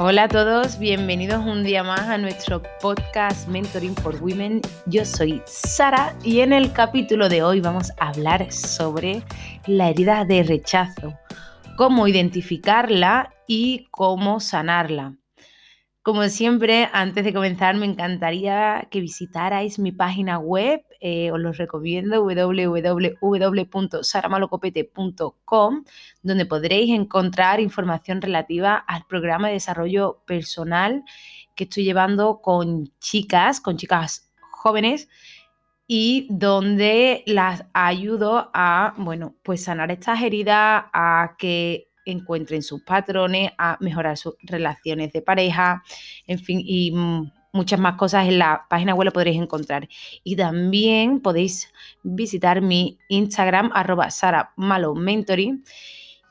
Hola a todos, bienvenidos un día más a nuestro podcast Mentoring for Women. Yo soy Sara y en el capítulo de hoy vamos a hablar sobre la herida de rechazo, cómo identificarla y cómo sanarla. Como siempre, antes de comenzar, me encantaría que visitarais mi página web. Eh, os lo recomiendo www.saramalocopete.com, donde podréis encontrar información relativa al programa de desarrollo personal que estoy llevando con chicas, con chicas jóvenes y donde las ayudo a, bueno, pues sanar estas heridas, a que encuentren sus patrones, a mejorar sus relaciones de pareja, en fin, y muchas más cosas en la página web lo podréis encontrar. Y también podéis visitar mi Instagram, arroba Sara Malo Mentoring,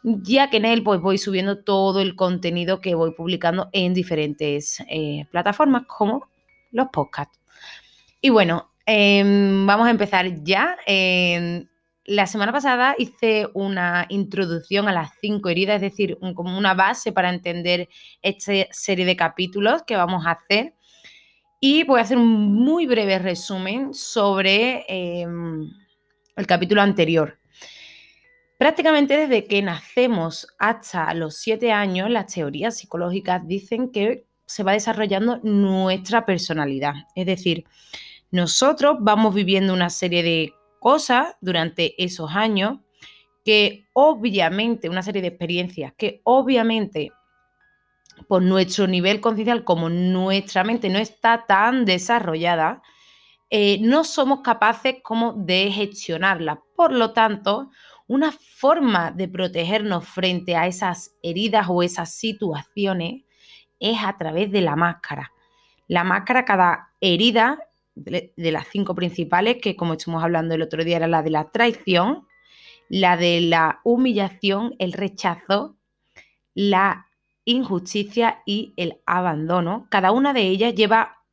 ya que en él pues, voy subiendo todo el contenido que voy publicando en diferentes eh, plataformas como los podcasts. Y bueno, em, vamos a empezar ya. La semana pasada hice una introducción a las cinco heridas, es decir, como una base para entender esta serie de capítulos que vamos a hacer. Y voy a hacer un muy breve resumen sobre em, el capítulo anterior. Prácticamente desde que nacemos hasta los siete años, las teorías psicológicas dicen que se va desarrollando nuestra personalidad. Es decir, nosotros vamos viviendo una serie de cosas durante esos años que obviamente, una serie de experiencias que obviamente por nuestro nivel conciencial, como nuestra mente no está tan desarrollada, eh, no somos capaces como de gestionarla. Por lo tanto, una forma de protegernos frente a esas heridas o esas situaciones es a través de la máscara. La máscara, cada herida de, las cinco principales, que como estuvimos hablando el otro día era la de la traición, la de la humillación, el rechazo, la injusticia y el abandono. Cada una de ellas lleva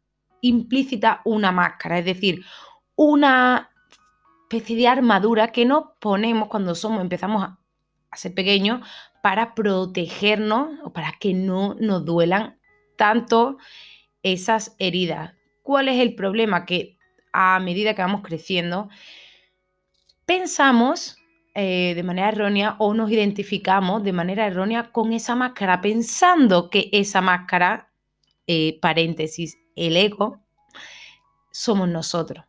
implícita una máscara, es decir, una especie de armadura que nos ponemos cuando somos, empezamos a, a ser pequeños para protegernos o para que no nos duelan tanto esas heridas. ¿Cuál es el problema? Que a medida que vamos creciendo, pensamos eh, de manera errónea o nos identificamos de manera errónea con esa máscara, pensando que esa máscara, eh, paréntesis, el ego, somos nosotros.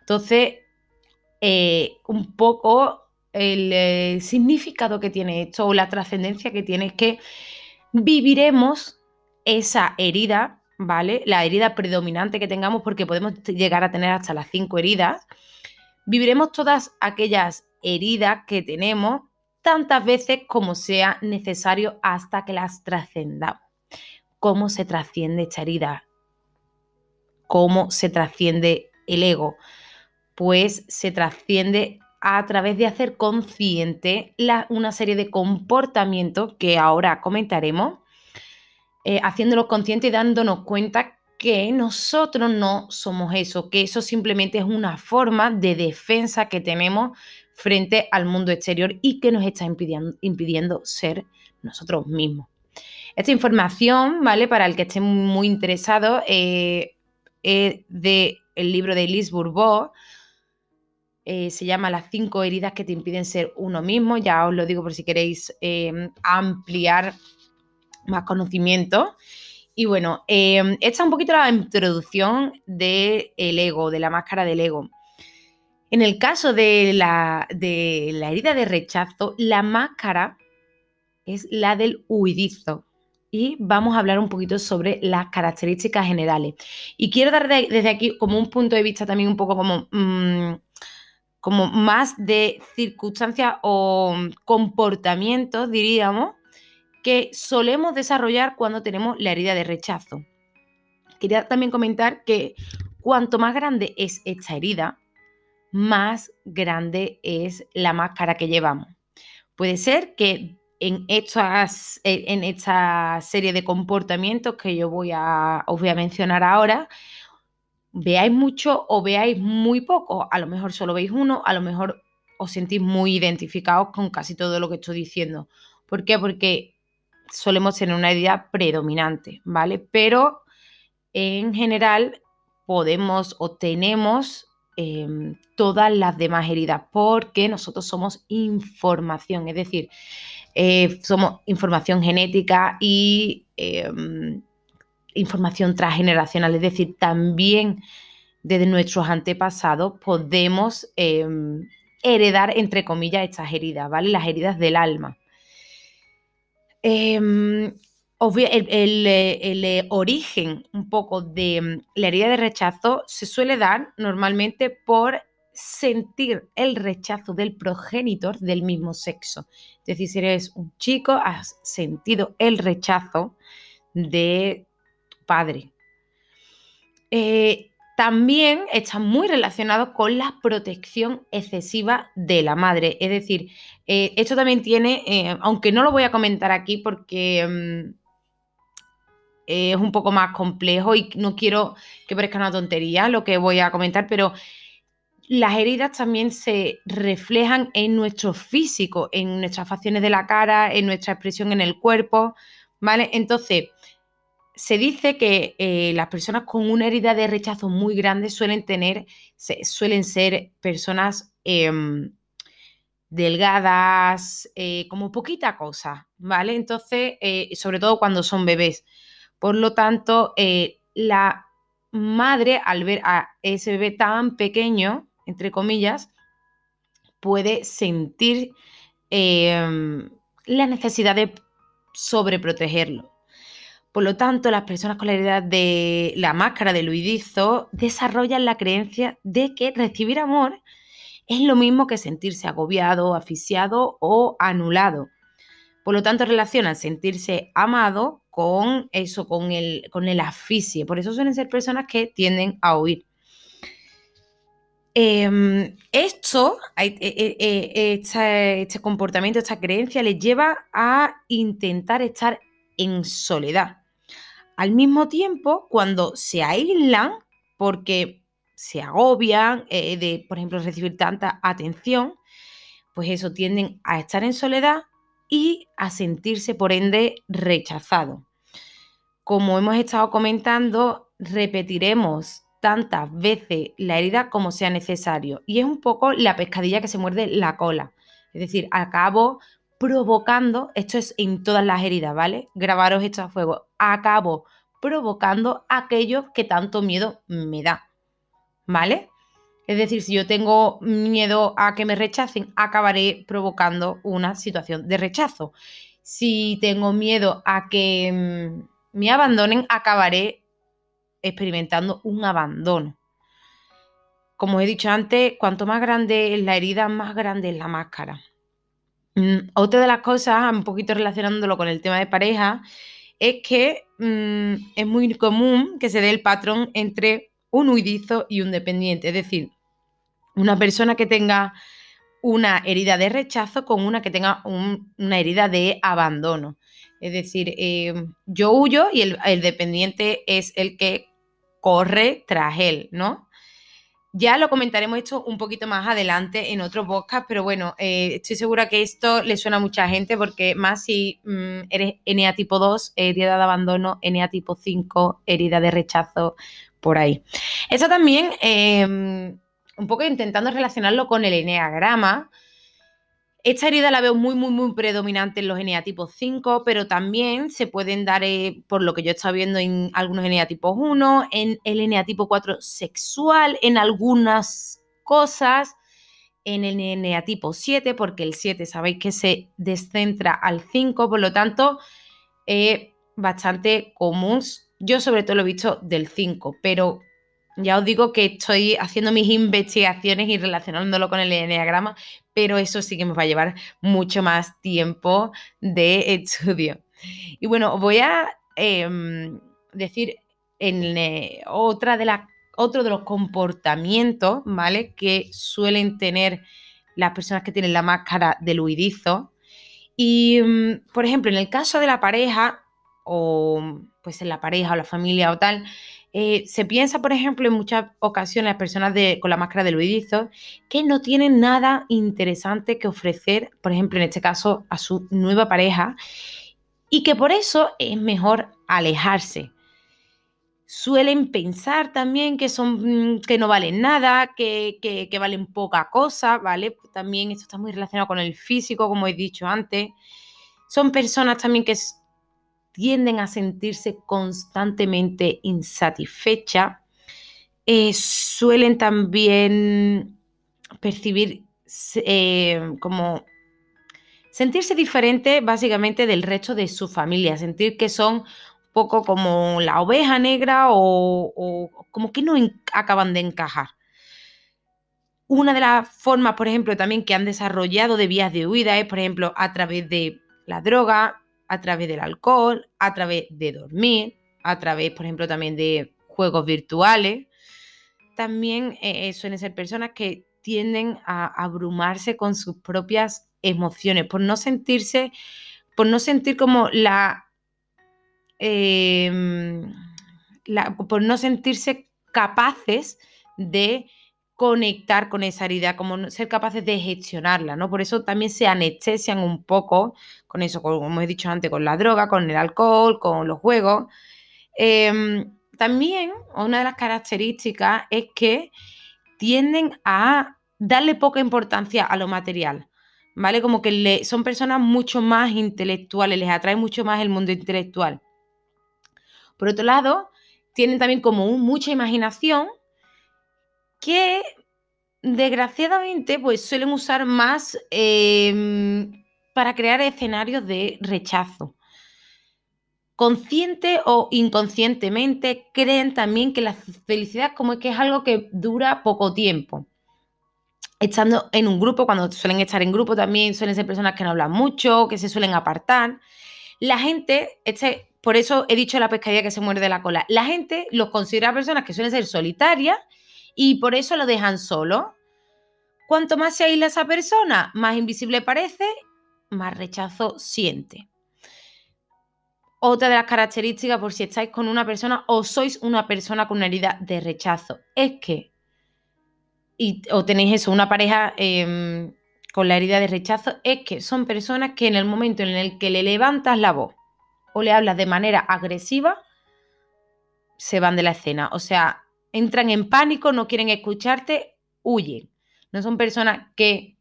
Entonces, eh, un poco el significado que tiene esto o la trascendencia que tiene es que viviremos esa herida ¿vale? La herida predominante que tengamos, porque podemos llegar a tener hasta las cinco heridas, viviremos todas aquellas heridas que tenemos tantas veces como sea necesario hasta que las trascendamos. ¿Cómo se trasciende esta herida? ¿Cómo se trasciende el ego? Pues se trasciende a través de hacer consciente una serie de comportamientos que ahora comentaremos eh, haciéndolo consciente y dándonos cuenta que nosotros no somos eso, que eso simplemente es una forma de defensa que tenemos frente al mundo exterior y que nos está impidiendo, impidiendo ser nosotros mismos. Esta información, ¿vale? Para el que esté muy interesado, eh, es del libro de Liz Bourbeau. Eh, se llama Las cinco heridas que te impiden ser uno mismo. Ya os lo digo por si queréis ampliar más conocimiento. Y bueno, eh, esta es un poquito la introducción del ego, de la máscara del ego. En el caso de la, de la herida de rechazo, la máscara es la del huidizo. Y vamos a hablar un poquito sobre las características generales. Y quiero dar desde aquí como un punto de vista también un poco como, mm, como más de circunstancias o comportamientos, diríamos, que solemos desarrollar cuando tenemos la herida de rechazo. Quería también comentar que cuanto más grande es esta herida, más grande es la máscara que llevamos. Puede ser que en, estas, en esta serie de comportamientos que yo voy a, os voy a mencionar ahora, veáis mucho o veáis muy poco. A lo mejor solo veis uno, a lo mejor os sentís muy identificados con casi todo lo que estoy diciendo. ¿Por qué? Porque solemos tener una herida predominante, ¿vale? Pero en general podemos o tenemos em, todas las demás heridas porque nosotros somos información, es decir, eh, somos información genética y em, información transgeneracional, es decir, también desde nuestros antepasados podemos em, heredar, entre comillas, estas heridas, ¿vale? Las heridas del alma. El, el, origen un poco de mm, la herida de rechazo se suele dar normalmente por sentir el rechazo del progenitor del mismo sexo. Es decir, si eres un chico, has sentido el rechazo de tu padre. Eh, también está muy relacionado con la protección excesiva de la madre. Es decir, eh, esto también tiene, eh, aunque no lo voy a comentar aquí porque mm, es un poco más complejo y no quiero que parezca una tontería lo que voy a comentar, pero las heridas también se reflejan en nuestro físico, en nuestras facciones de la cara, en nuestra expresión en el cuerpo, ¿vale? Entonces, se dice que eh, las personas con una herida de rechazo muy grande suelen tener, suelen ser personas em, delgadas, eh, como poquita cosa, ¿vale? Entonces, eh, sobre todo cuando son bebés. Por lo tanto, la madre, al ver a ese bebé tan pequeño, entre comillas, puede sentir em, la necesidad de sobreprotegerlo. Por lo tanto, las personas con la herida de la máscara de Luidizo desarrollan la creencia de que recibir amor es lo mismo que sentirse agobiado, asfixiado o anulado. Por lo tanto, relacionan sentirse amado con eso, con el, con el asfixie. Por eso suelen ser personas que tienden a huir. Em, esto, e, e, e, este comportamiento, esta creencia, les lleva a intentar estar en soledad. Al mismo tiempo, cuando se aíslan, porque se agobian eh, de, por ejemplo, recibir tanta atención, pues eso tienden a estar en soledad y a sentirse, por ende, rechazado. Como hemos estado comentando, repetiremos tantas veces la herida como sea necesario. Y es un poco la pescadilla que se muerde la cola. Es decir, acabo provocando, esto es en todas las heridas, ¿vale? Grabaros esto a fuego, acabo provocando aquello que tanto miedo me da, ¿vale? Es decir, si yo tengo miedo a que me rechacen, acabaré provocando una situación de rechazo. Si tengo miedo a que mm, me abandonen, acabaré experimentando un abandono. Como he dicho antes, cuanto más grande es la herida, más grande es la máscara. Mm, otra de las cosas, un poquito relacionándolo con el tema de pareja, es que mm, es muy común que se dé el patrón entre un huidizo y un dependiente. Es decir, una persona que tenga una herida de rechazo con una que tenga una herida de abandono. Es decir, eh, yo huyo y el, el, dependiente es el que corre tras él, ¿no? Ya lo comentaremos esto un poquito más adelante en otro podcast, pero bueno, eh, estoy segura que esto le suena a mucha gente porque más si mm, eres NA tipo 2, herida de abandono, NA tipo 5, herida de rechazo, por ahí. Eso también, em, un poco intentando relacionarlo con el eneagrama, esta herida la veo muy, muy, muy predominante en los eneatipos 5, pero también se pueden dar, eh, por lo que yo he estado viendo en algunos eneatipos 1, en el eneatipo 4 sexual, en algunas cosas, en el eneatipo 7, porque el 7 sabéis que se descentra al 5, por lo tanto, es bastante común. Yo sobre todo lo he visto del 5, pero ya os digo que estoy haciendo mis investigaciones y relacionándolo con el eneagrama, pero eso sí que me va a llevar mucho más tiempo de estudio. Y bueno, voy a em, decir en otra de las otro de los comportamientos, ¿vale? Que suelen tener las personas que tienen la máscara del huidizo. Y, mm, por ejemplo, en el caso de la pareja, o pues en la pareja o la familia o tal, eh, se piensa, por ejemplo, en muchas ocasiones las personas con la máscara de luidizo que no tienen nada interesante que ofrecer, por ejemplo, en este caso, a su nueva pareja. y que por eso es mejor alejarse. Suelen pensar también que, son, mm, que no valen nada, que, que valen poca cosa, ¿vale? También esto está muy relacionado con el físico, como he dicho antes. Son personas también que tienden a sentirse constantemente insatisfechas. Eh, suelen también percibir eh, como sentirse diferente básicamente del resto de su familia, sentir que son un poco como la oveja negra o, o como que no acaban de encajar. Una de las formas, por ejemplo, también que han desarrollado de vías de huida es, por ejemplo, a través de la droga, a través del alcohol, a través de dormir, a través, por ejemplo, también de juegos virtuales. También eh, eh, suelen ser personas que tienden a abrumarse con sus propias emociones, por no sentirse, por no sentir como la, em, por no sentirse capaces de conectar con esa herida, como ser capaces de gestionarla, ¿no? Por eso también se anestesian un poco con eso, como he dicho antes, con la droga, con el alcohol, con los juegos. Em, también una de las características es que tienden a darle poca importancia a lo material, ¿vale? Como que son personas mucho más intelectuales, les atrae mucho más el mundo intelectual. Por otro lado, tienen también como mucha imaginación que desgraciadamente pues suelen usar más em, para crear escenarios de rechazo. Consciente o inconscientemente creen también que la felicidad como es que es algo que dura poco tiempo. Estando en un grupo, cuando suelen estar en grupo también suelen ser personas que no hablan mucho, que se suelen apartar. La gente, este, por eso he dicho la pescadilla que se muerde la cola, la gente los considera personas que suelen ser solitarias y por eso lo dejan solo. Cuanto más se aísla esa persona, más invisible parece, más rechazo siente. Otra de las características, por si estáis con una persona o sois una persona con una herida de rechazo, es que, y, o tenéis eso, una pareja em, con la herida de rechazo, es que son personas que en el momento en el que le levantas la voz o le hablas de manera agresiva, se van de la escena. O sea, entran en pánico, no quieren escucharte, huyen. No son personas que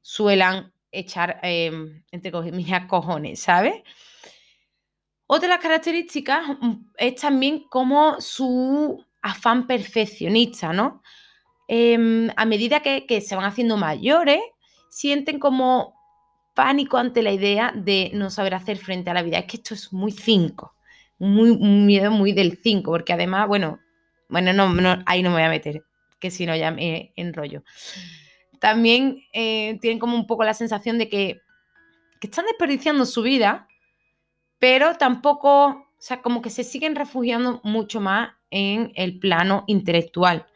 suelan echar, em, entre comillas, cojones, ¿sabes? Otra de las características mm, es también como su afán perfeccionista, ¿no? Em, a medida que, se van haciendo mayores, sienten como pánico ante la idea de no saber hacer frente a la vida. Es que esto es muy 5, muy, un miedo muy del 5, porque además, bueno, bueno, no, ahí no me voy a meter, que si no ya me enrollo. También eh, tienen como un poco la sensación de que, están desperdiciando su vida, pero tampoco, o sea, como que se siguen refugiando mucho más en el plano intelectual.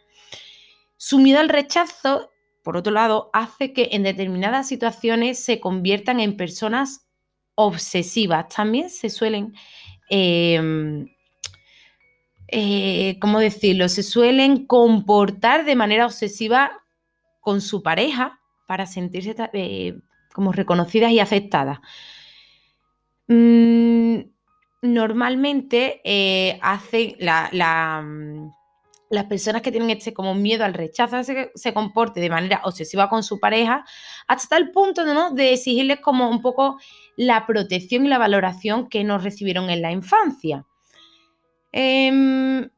Su miedo al rechazo, por otro lado, hace que en determinadas situaciones se conviertan en personas obsesivas. También se suelen em, eh, ¿cómo decirlo? Se suelen comportar de manera obsesiva con su pareja para sentirse eh, como reconocidas y aceptadas. Mm, normalmente eh, hacen mm, las personas que tienen este como miedo al rechazo se, se de manera obsesiva con su pareja hasta el punto ¿no? de exigirles como un poco la protección y la valoración que no recibieron en la infancia. Em,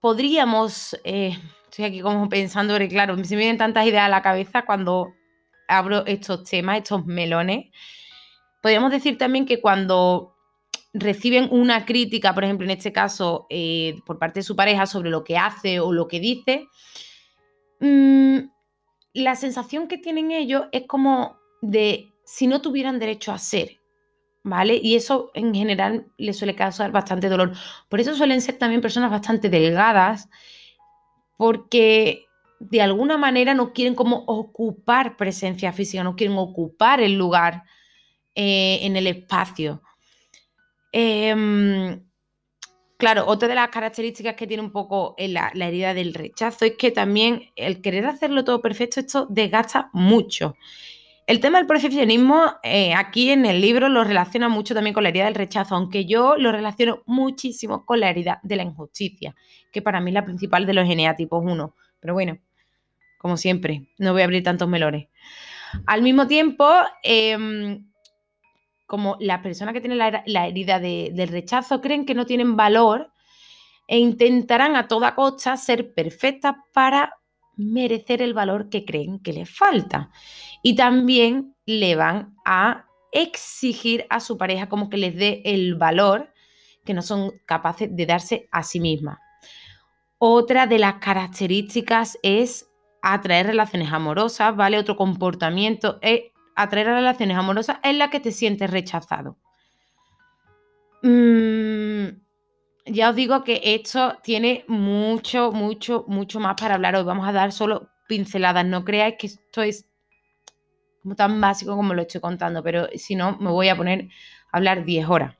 podríamos, eh, estoy aquí como pensando, porque claro, se me vienen tantas ideas a la cabeza cuando abro estos temas, estos melones. Podríamos decir también que cuando reciben una crítica, por ejemplo, en este caso, eh, por parte de su pareja sobre lo que hace o lo que dice, mm, la sensación que tienen ellos es como de si no tuvieran derecho a ser. ¿Vale? Y eso en general le suele causar bastante dolor. Por eso suelen ser también personas bastante delgadas, porque de alguna manera no quieren como ocupar presencia física, no quieren ocupar el lugar eh, en el espacio. Em, claro, otra de las características que tiene un poco la, la, herida del rechazo es que también el querer hacerlo todo perfecto, esto desgasta mucho. El tema del perfeccionismo eh, aquí en el libro lo relaciona mucho también con la herida del rechazo, aunque yo lo relaciono muchísimo con la herida de la injusticia, que para mí es la principal de los eneatipos 1. Pero bueno, como siempre, no voy a abrir tantos melones. Al mismo tiempo, em, como las personas que tienen la, herida del rechazo creen que no tienen valor e intentarán a toda costa ser perfectas para merecer el valor que creen que les falta. Y también le van a exigir a su pareja como que les dé el valor que no son capaces de darse a sí mismas. Otra de las características es atraer relaciones amorosas, ¿vale? Otro comportamiento es atraer relaciones amorosas en la que te sientes rechazado. Mm, ya os digo que esto tiene mucho, mucho, mucho más para hablar. Hoy vamos a dar solo pinceladas. No creáis que esto es como tan básico como lo estoy contando, pero si no, me voy a poner a hablar 10 horas.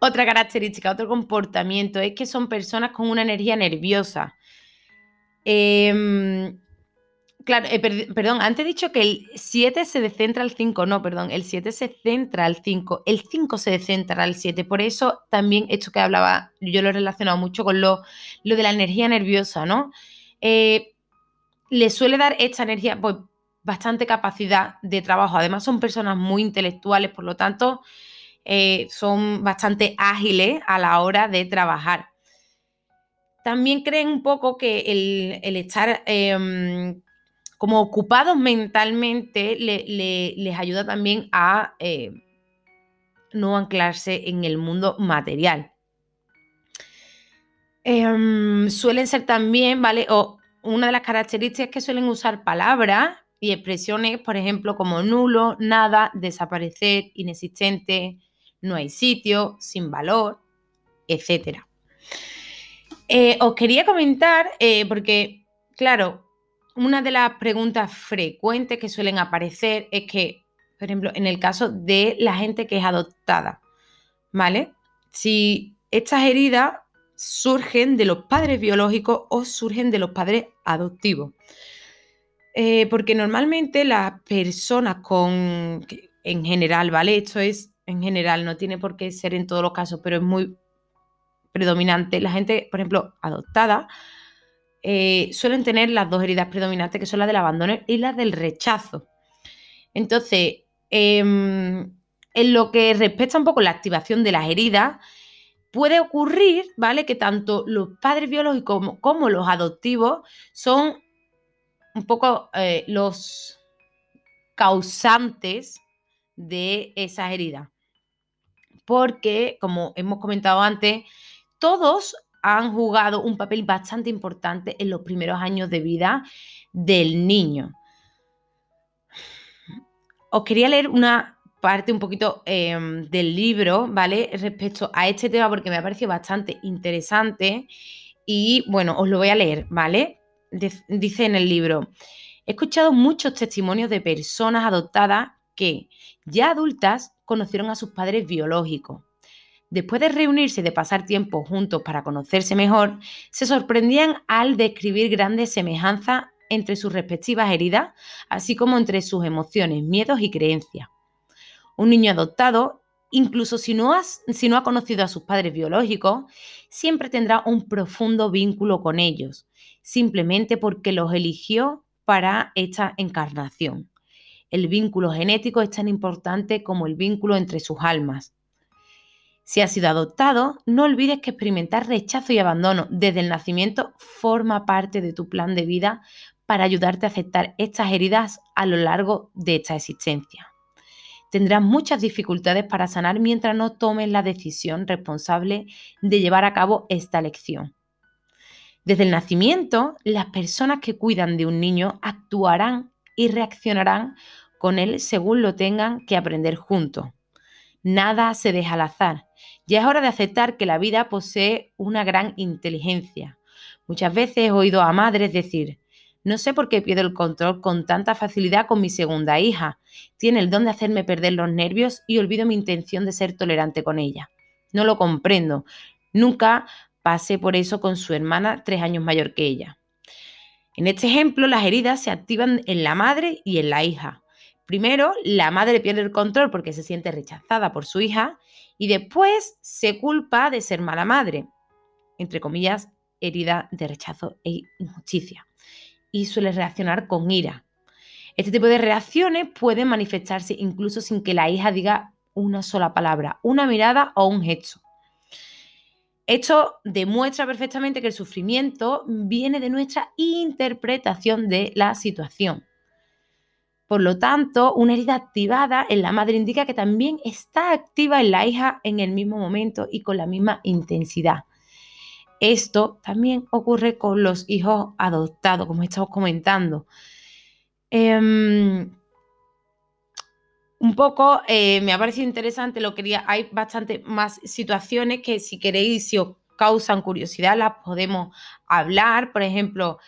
Otra característica, otro comportamiento es que son personas con una energía nerviosa. Eh, Claro, eh, perdón, antes he dicho que el 7 se descentra al 5, no, perdón, el 7 se centra al 5, el 5 se descentra al 7, por eso también esto que hablaba, yo lo he relacionado mucho con lo, lo de la energía nerviosa, ¿no? Eh, le suele dar esta energía, pues, bastante capacidad de trabajo, además son personas muy intelectuales, por lo tanto, eh, son bastante ágiles a la hora de trabajar. También creen un poco que el, el estar em, como ocupados mentalmente les ayuda también a eh, no anclarse en el mundo material. Em, suelen ser también, ¿vale? O una de las características es que suelen usar palabras y expresiones, por ejemplo, como nulo, nada, desaparecer, inexistente, no hay sitio, sin valor, etc. Eh, os quería comentar, eh, porque, claro, una de las preguntas frecuentes que suelen aparecer es que, por ejemplo, en el caso de la gente que es adoptada, ¿vale? Si estas heridas surgen de los padres biológicos o surgen de los padres adoptivos. Eh, porque normalmente las personas con, en general, ¿vale? Esto es en general, no tiene por qué ser en todos los casos, pero es muy predominante. La gente, por ejemplo, adoptada, eh, suelen tener las dos heridas predominantes, que son las del abandono y las del rechazo. Entonces, em, en lo que respecta un poco la activación de las heridas, puede ocurrir, ¿vale? Que tanto los padres biológicos como, los adoptivos son un poco eh, los causantes de esas heridas. Porque, como hemos comentado antes, todos han jugado un papel bastante importante en los primeros años de vida del niño. Os quería leer una parte un poquito em, del libro, ¿vale? Respecto a este tema porque me ha parecido bastante interesante y bueno, os lo voy a leer, ¿vale? dice en el libro, he escuchado muchos testimonios de personas adoptadas que, ya adultas, conocieron a sus padres biológicos Después de reunirse y de pasar tiempo juntos para conocerse mejor, se sorprendían al describir grandes semejanzas entre sus respectivas heridas, así como entre sus emociones, miedos y creencias. Un niño adoptado, incluso si no, si no ha conocido a sus padres biológicos, siempre tendrá un profundo vínculo con ellos, simplemente porque los eligió para esta encarnación. El vínculo genético es tan importante como el vínculo entre sus almas. Si has sido adoptado, no olvides que experimentar rechazo y abandono desde el nacimiento forma parte de tu plan de vida para ayudarte a aceptar estas heridas a lo largo de esta existencia. Tendrás muchas dificultades para sanar mientras no tomes la decisión responsable de llevar a cabo esta lección. Desde el nacimiento, las personas que cuidan de un niño actuarán y reaccionarán con él según lo tengan que aprender juntos. Nada se deja al azar ya es hora de aceptar que la vida posee una gran inteligencia. Muchas veces he oído a madres decir, no sé por qué pierdo el control con tanta facilidad con mi segunda hija. Tiene el don de hacerme perder los nervios y olvido mi intención de ser tolerante con ella. No lo comprendo. Nunca pasé por eso con su hermana tres años mayor que ella. En este ejemplo, las heridas se activan en la madre y en la hija. Primero, la madre pierde el control porque se siente rechazada por su hija y después se culpa de ser mala madre, entre comillas, herida de rechazo e injusticia. Y suele reaccionar con ira. Este tipo de reacciones pueden manifestarse incluso sin que la hija diga una sola palabra, una mirada o un gesto. Esto demuestra perfectamente que el sufrimiento viene de nuestra interpretación de la situación. Por lo tanto, una herida activada en la madre indica que también está activa en la hija en el mismo momento y con la misma intensidad. Esto también ocurre con los hijos adoptados, como estamos comentando. Em, un poco eh, me ha parecido interesante, lo quería, hay bastante más situaciones que si queréis, si os causan curiosidad, las podemos hablar. Por ejemplo,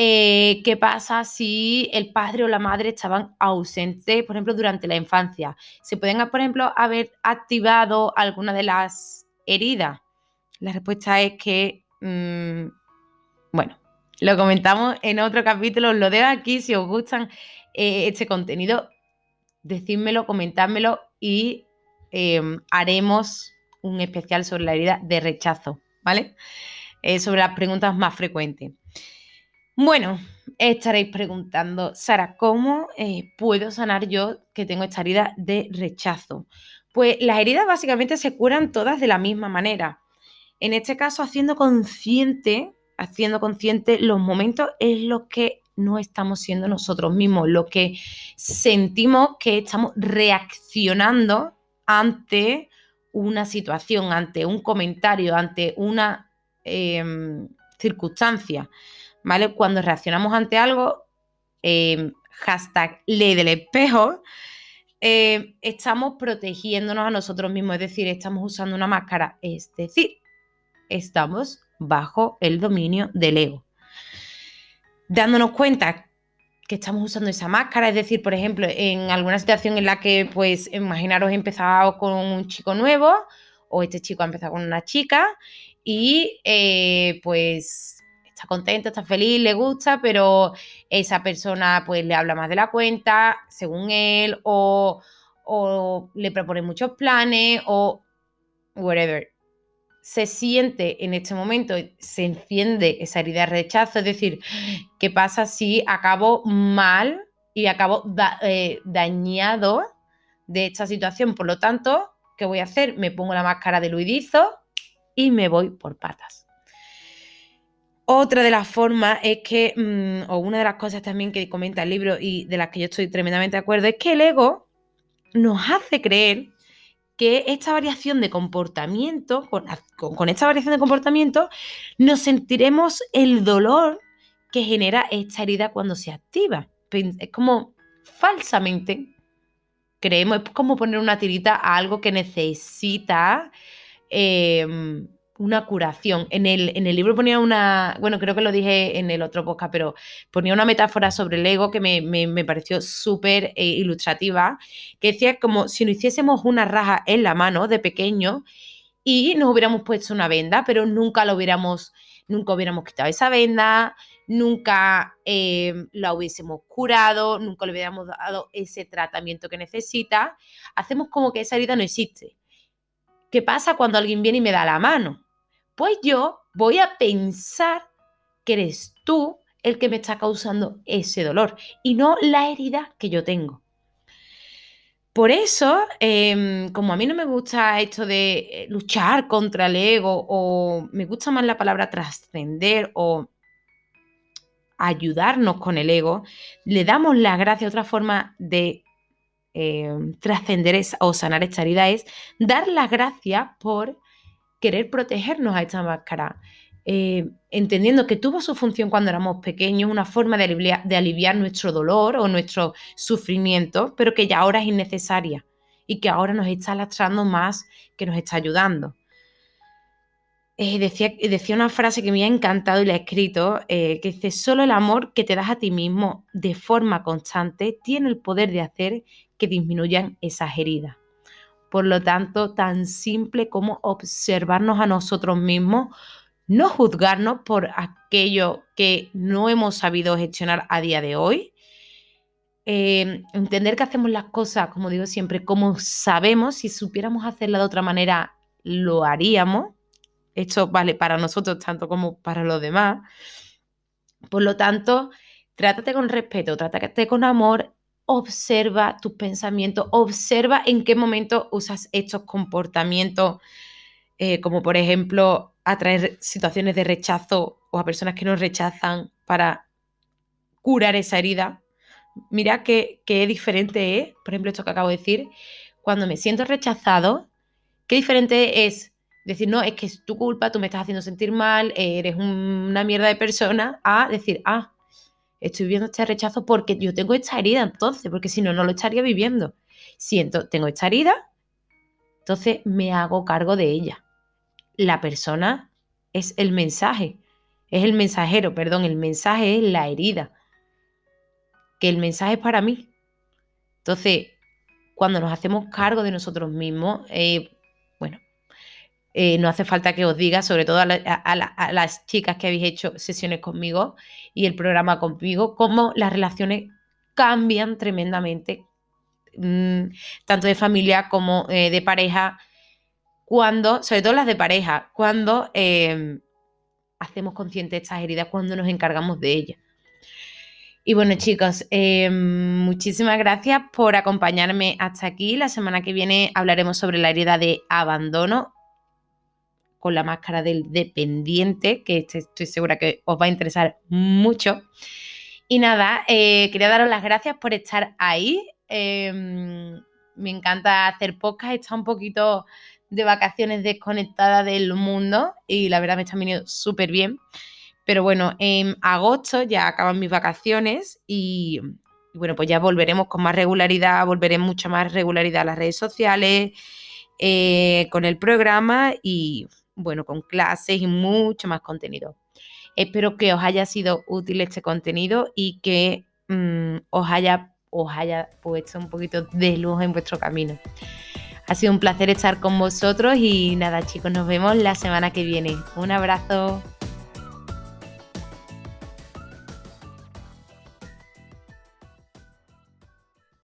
eh, qué pasa si el padre o la madre estaban ausentes, por ejemplo, durante la infancia. ¿Se pueden, por ejemplo, haber activado alguna de las heridas? La respuesta es que, mm, bueno, lo comentamos en otro capítulo, lo dejo aquí si os gustan eh, este contenido, decídmelo, comentádmelo y em, haremos un especial sobre la herida de rechazo, ¿vale? Eh, sobre las preguntas más frecuentes. Bueno, estaréis preguntando, Sara, ¿cómo eh, puedo sanar yo que tengo esta herida de rechazo? Pues las heridas básicamente se curan todas de la misma manera. En este caso, haciendo consciente, haciendo consciente los momentos es lo que no estamos siendo nosotros mismos, lo que sentimos que estamos reaccionando ante una situación, ante un comentario, ante una em, circunstancia. ¿Vale? Cuando reaccionamos ante algo, em, hashtag ley del espejo, em, estamos protegiéndonos a nosotros mismos, es decir, estamos usando una máscara, es decir, estamos bajo el dominio del ego. Dándonos cuenta que estamos usando esa máscara, es decir, por ejemplo, en alguna situación en la que, pues, imaginaros, empezado con un chico nuevo o este chico ha empezado con una chica y, eh, pues, está contento, está feliz, le gusta, pero esa persona pues le habla más de la cuenta, según él, o, le propone muchos planes, o whatever. Se siente en este momento, se enciende esa herida de rechazo, es decir, ¿qué pasa si acabo mal y acabo eh, dañado de esta situación? Por lo tanto, ¿qué voy a hacer? Me pongo la máscara de Luidizo y me voy por patas. Otra de las formas es que, mm, o una de las cosas también que comenta el libro y de las que yo estoy tremendamente de acuerdo, es que el ego nos hace creer que esta variación de comportamiento, con, esta variación de comportamiento, nos sentiremos el dolor que genera esta herida cuando se activa. Es como falsamente creemos, es como poner una tirita a algo que necesita em, una curación. En el, en el libro ponía una, bueno, creo que lo dije en el otro podcast, pero ponía una metáfora sobre el ego que me, pareció súper eh, ilustrativa, que decía como si nos hiciésemos una raja en la mano de pequeño y nos hubiéramos puesto una venda, pero nunca lo hubiéramos, nunca hubiéramos quitado esa venda, nunca eh, la hubiésemos curado, nunca le hubiéramos dado ese tratamiento que necesita. Hacemos como que esa herida no existe. ¿Qué pasa cuando alguien viene y me da la mano? Pues yo voy a pensar que eres tú el que me está causando ese dolor y no la herida que yo tengo. Por eso, em, como a mí no me gusta esto de eh, luchar contra el ego o me gusta más la palabra trascender o ayudarnos con el ego, le damos las gracias. Otra forma de em, trascender o sanar esta herida es dar las gracias por querer protegernos a esta máscara, eh, entendiendo que tuvo su función cuando éramos pequeños, una forma de aliviar, nuestro dolor o nuestro sufrimiento, pero que ya ahora es innecesaria y que ahora nos está lastrando más que nos está ayudando. Eh, decía, decía, una frase que me ha encantado y la he escrito, eh, que dice, solo el amor que te das a ti mismo de forma constante tiene el poder de hacer que disminuyan esas heridas. Por lo tanto, tan simple como observarnos a nosotros mismos, no juzgarnos por aquello que no hemos sabido gestionar a día de hoy, eh, entender que hacemos las cosas, como digo siempre, como sabemos, si supiéramos hacerla de otra manera, lo haríamos. Esto vale para nosotros tanto como para los demás. Por lo tanto, trátate con respeto, trátate con amor, observa tus pensamientos, observa en qué momento usas estos comportamientos, eh, como por ejemplo atraer situaciones de rechazo o a personas que nos rechazan para curar esa herida. Mira qué, qué diferente es, por ejemplo, esto que acabo de decir, cuando me siento rechazado, qué diferente es decir, no, es que es tu culpa, tú me estás haciendo sentir mal, eres una mierda de persona, a decir, ah, estoy viviendo este rechazo porque yo tengo esta herida entonces, porque si no, no lo estaría viviendo. Siento, tengo esta herida, entonces me hago cargo de ella. La persona es el mensaje, es el mensajero, perdón, el mensaje es la herida, que el mensaje es para mí. Entonces, cuando nos hacemos cargo de nosotros mismos, eh, eh, no hace falta que os diga, sobre todo a, las chicas que habéis hecho sesiones conmigo y el programa conmigo, cómo las relaciones cambian tremendamente, mm, tanto de familia como eh, de pareja, cuando, sobre todo las de pareja, cuando em, hacemos conscientes estas heridas, cuando nos encargamos de ellas. Y bueno, chicos, em, muchísimas gracias por acompañarme hasta aquí. La semana que viene hablaremos sobre la herida de abandono con la máscara del dependiente, que este, estoy segura que os va a interesar mucho. Y nada, eh, quería daros las gracias por estar ahí. Em, me encanta hacer podcast, está un poquito de vacaciones desconectada del mundo y la verdad me está viniendo súper bien. Pero bueno, en agosto ya acaban mis vacaciones y, y, bueno, pues ya volveremos con más regularidad, volveré mucha más regularidad a las redes sociales, eh, con el programa y bueno, con clases y mucho más contenido. Espero que os haya sido útil este contenido y que mm, os, haya, os haya puesto un poquito de luz en vuestro camino. Ha sido un placer estar con vosotros y nada chicos, nos vemos la semana que viene. Un abrazo.